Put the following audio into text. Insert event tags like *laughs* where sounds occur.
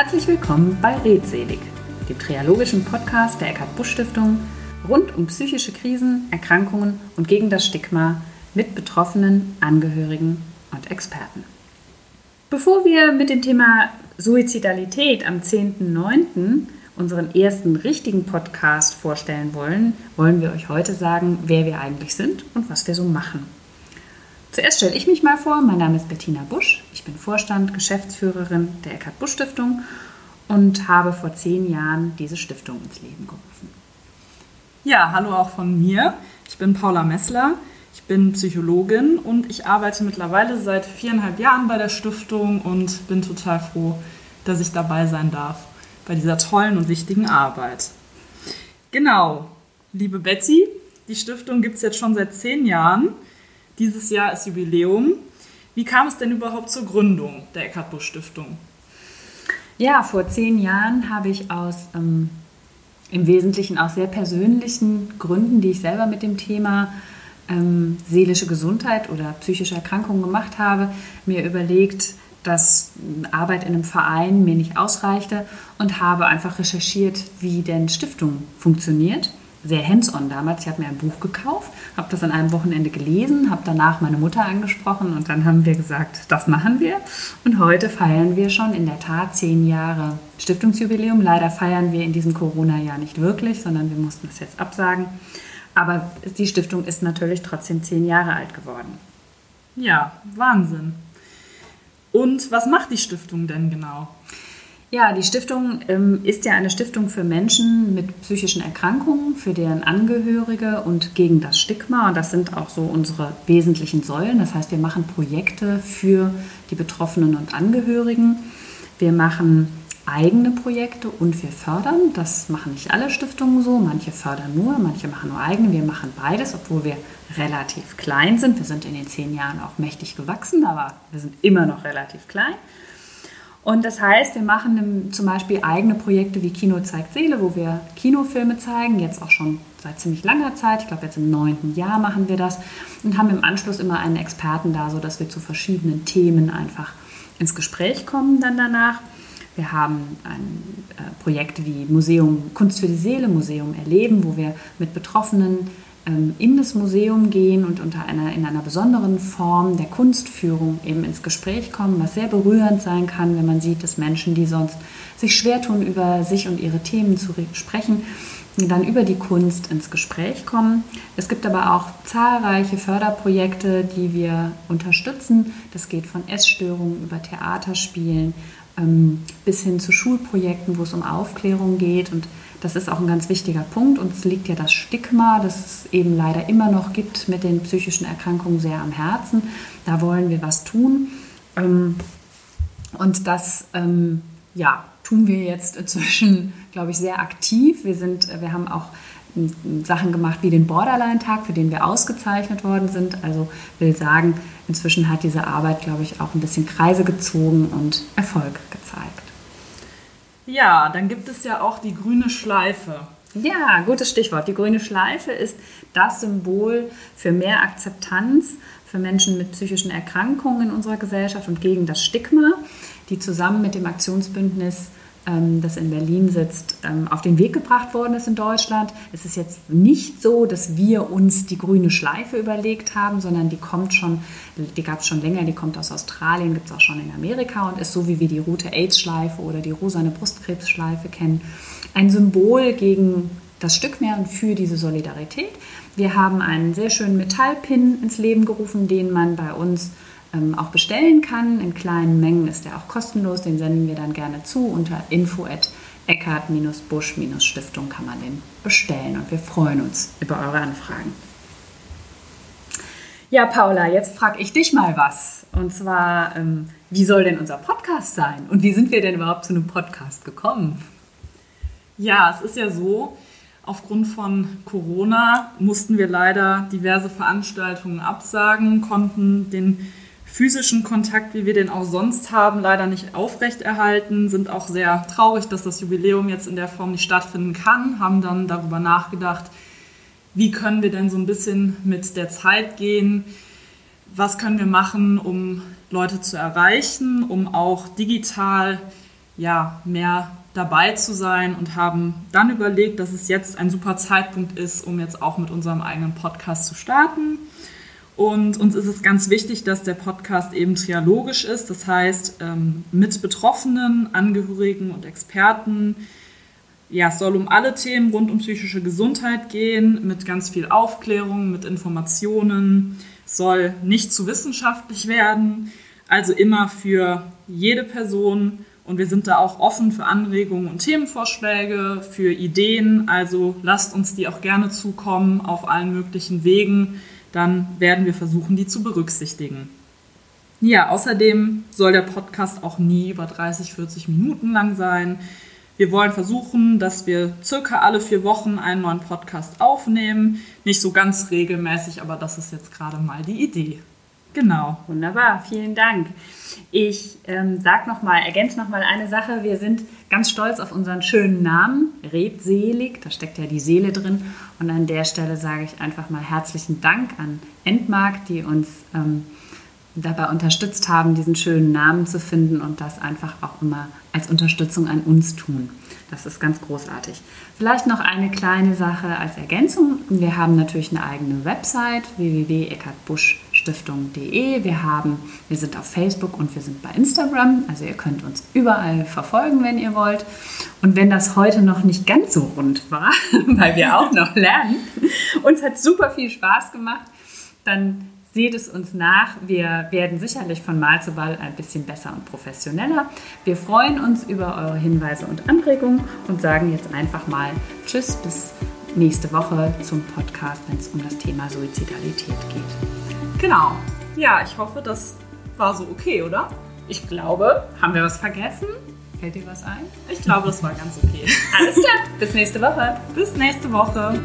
Herzlich willkommen bei Redselig, dem triologischen Podcast der Eckhard Busch Stiftung rund um psychische Krisen, Erkrankungen und gegen das Stigma mit Betroffenen, Angehörigen und Experten. Bevor wir mit dem Thema Suizidalität am 10.09. unseren ersten richtigen Podcast vorstellen wollen, wollen wir euch heute sagen, wer wir eigentlich sind und was wir so machen. Zuerst stelle ich mich mal vor. Mein Name ist Bettina Busch. Ich bin Vorstand, Geschäftsführerin der Eckhard Busch Stiftung und habe vor zehn Jahren diese Stiftung ins Leben gerufen. Ja, hallo auch von mir. Ich bin Paula Messler. Ich bin Psychologin und ich arbeite mittlerweile seit viereinhalb Jahren bei der Stiftung und bin total froh, dass ich dabei sein darf bei dieser tollen und wichtigen Arbeit. Genau, liebe Betty, die Stiftung gibt es jetzt schon seit zehn Jahren. Dieses Jahr ist Jubiläum. Wie kam es denn überhaupt zur Gründung der Eckhard Busch Stiftung? Ja, vor zehn Jahren habe ich aus ähm, im Wesentlichen aus sehr persönlichen Gründen, die ich selber mit dem Thema ähm, seelische Gesundheit oder psychische Erkrankungen gemacht habe, mir überlegt, dass Arbeit in einem Verein mir nicht ausreichte und habe einfach recherchiert, wie denn Stiftung funktioniert sehr hands-on damals. Ich habe mir ein Buch gekauft, habe das an einem Wochenende gelesen, habe danach meine Mutter angesprochen und dann haben wir gesagt, das machen wir. Und heute feiern wir schon in der Tat zehn Jahre Stiftungsjubiläum. Leider feiern wir in diesem Corona-Jahr nicht wirklich, sondern wir mussten es jetzt absagen. Aber die Stiftung ist natürlich trotzdem zehn Jahre alt geworden. Ja, Wahnsinn. Und was macht die Stiftung denn genau? Ja, die Stiftung ähm, ist ja eine Stiftung für Menschen mit psychischen Erkrankungen, für deren Angehörige und gegen das Stigma. Und das sind auch so unsere wesentlichen Säulen. Das heißt, wir machen Projekte für die Betroffenen und Angehörigen. Wir machen eigene Projekte und wir fördern. Das machen nicht alle Stiftungen so. Manche fördern nur, manche machen nur eigene. Wir machen beides, obwohl wir relativ klein sind. Wir sind in den zehn Jahren auch mächtig gewachsen, aber wir sind immer noch relativ klein. Und das heißt, wir machen zum Beispiel eigene Projekte wie Kino zeigt Seele, wo wir Kinofilme zeigen, jetzt auch schon seit ziemlich langer Zeit. Ich glaube, jetzt im neunten Jahr machen wir das und haben im Anschluss immer einen Experten da, sodass wir zu verschiedenen Themen einfach ins Gespräch kommen dann danach. Wir haben ein äh, Projekt wie Museum Kunst für die Seele, Museum Erleben, wo wir mit Betroffenen in das Museum gehen und unter einer, in einer besonderen Form der Kunstführung eben ins Gespräch kommen, was sehr berührend sein kann, wenn man sieht, dass Menschen, die sonst sich schwer tun, über sich und ihre Themen zu sprechen, dann über die Kunst ins Gespräch kommen. Es gibt aber auch zahlreiche Förderprojekte, die wir unterstützen. Das geht von Essstörungen über Theaterspielen ähm, bis hin zu Schulprojekten, wo es um Aufklärung geht. Und das ist auch ein ganz wichtiger Punkt. Uns liegt ja das Stigma, das es eben leider immer noch gibt mit den psychischen Erkrankungen sehr am Herzen. Da wollen wir was tun. Ähm, und das ähm, ja, tun wir jetzt inzwischen, *laughs* glaube ich, sehr aktiv. Wir, sind, wir haben auch Sachen gemacht wie den Borderline-Tag, für den wir ausgezeichnet worden sind. Also will sagen, inzwischen hat diese Arbeit, glaube ich, auch ein bisschen Kreise gezogen und Erfolg gezeigt. Ja, dann gibt es ja auch die grüne Schleife. Ja, gutes Stichwort. Die grüne Schleife ist das Symbol für mehr Akzeptanz für Menschen mit psychischen Erkrankungen in unserer Gesellschaft und gegen das Stigma, die zusammen mit dem Aktionsbündnis das in Berlin sitzt, ähm, auf den Weg gebracht worden ist in Deutschland. Es ist jetzt nicht so, dass wir uns die grüne Schleife überlegt haben, sondern die kommt schon, die gab es schon länger, die kommt aus Australien, gibt es auch schon in Amerika und ist so, wie wir die rote AIDS-Schleife oder die rosane Brustkrebsschleife kennen, ein Symbol gegen das Stück mehr und für diese Solidarität. Wir haben einen sehr schönen Metallpin ins Leben gerufen, den man bei uns ähm, auch bestellen kann. In kleinen Mengen ist der auch kostenlos. Den senden wir dann gerne zu. Unter info at Eckart-Busch-Stiftung kann man den bestellen. Und wir freuen uns über eure Anfragen. Ja, Paula, jetzt frage ich dich mal was. Und zwar, ähm, wie soll denn unser Podcast sein? Und wie sind wir denn überhaupt zu einem Podcast gekommen? Ja, es ist ja so, aufgrund von Corona mussten wir leider diverse Veranstaltungen absagen, konnten den physischen Kontakt, wie wir den auch sonst haben, leider nicht aufrechterhalten, sind auch sehr traurig, dass das Jubiläum jetzt in der Form nicht stattfinden kann, haben dann darüber nachgedacht, wie können wir denn so ein bisschen mit der Zeit gehen, was können wir machen, um Leute zu erreichen, um auch digital ja, mehr dabei zu sein und haben dann überlegt, dass es jetzt ein super Zeitpunkt ist, um jetzt auch mit unserem eigenen Podcast zu starten. Und uns ist es ganz wichtig, dass der Podcast eben trialogisch ist, das heißt ähm, mit Betroffenen, Angehörigen und Experten. Ja, es soll um alle Themen rund um psychische Gesundheit gehen, mit ganz viel Aufklärung, mit Informationen. Es soll nicht zu wissenschaftlich werden, also immer für jede Person. Und wir sind da auch offen für Anregungen und Themenvorschläge, für Ideen. Also lasst uns die auch gerne zukommen auf allen möglichen Wegen dann werden wir versuchen, die zu berücksichtigen. Ja, außerdem soll der Podcast auch nie über 30, 40 Minuten lang sein. Wir wollen versuchen, dass wir circa alle vier Wochen einen neuen Podcast aufnehmen. Nicht so ganz regelmäßig, aber das ist jetzt gerade mal die Idee. Genau. Wunderbar, vielen Dank. Ich ähm, sag noch mal, ergänze noch mal eine Sache. Wir sind ganz stolz auf unseren schönen Namen, Redselig. Da steckt ja die Seele drin. Und an der Stelle sage ich einfach mal herzlichen Dank an Endmark, die uns ähm, dabei unterstützt haben, diesen schönen Namen zu finden und das einfach auch immer als Unterstützung an uns tun. Das ist ganz großartig. Vielleicht noch eine kleine Sache als Ergänzung. Wir haben natürlich eine eigene Website www.eckartbuschstiftung.de. Wir haben, wir sind auf Facebook und wir sind bei Instagram. Also ihr könnt uns überall verfolgen, wenn ihr wollt. Und wenn das heute noch nicht ganz so rund war, *laughs* weil wir auch noch lernen, uns hat super viel Spaß gemacht, dann Seht es uns nach. Wir werden sicherlich von Mal zu Mal ein bisschen besser und professioneller. Wir freuen uns über eure Hinweise und Anregungen und sagen jetzt einfach mal Tschüss bis nächste Woche zum Podcast, wenn es um das Thema Suizidalität geht. Genau. Ja, ich hoffe, das war so okay, oder? Ich glaube, haben wir was vergessen? Fällt dir was ein? Ich glaube, das war ganz okay. *laughs* Alles klar. Bis nächste Woche. Bis nächste Woche.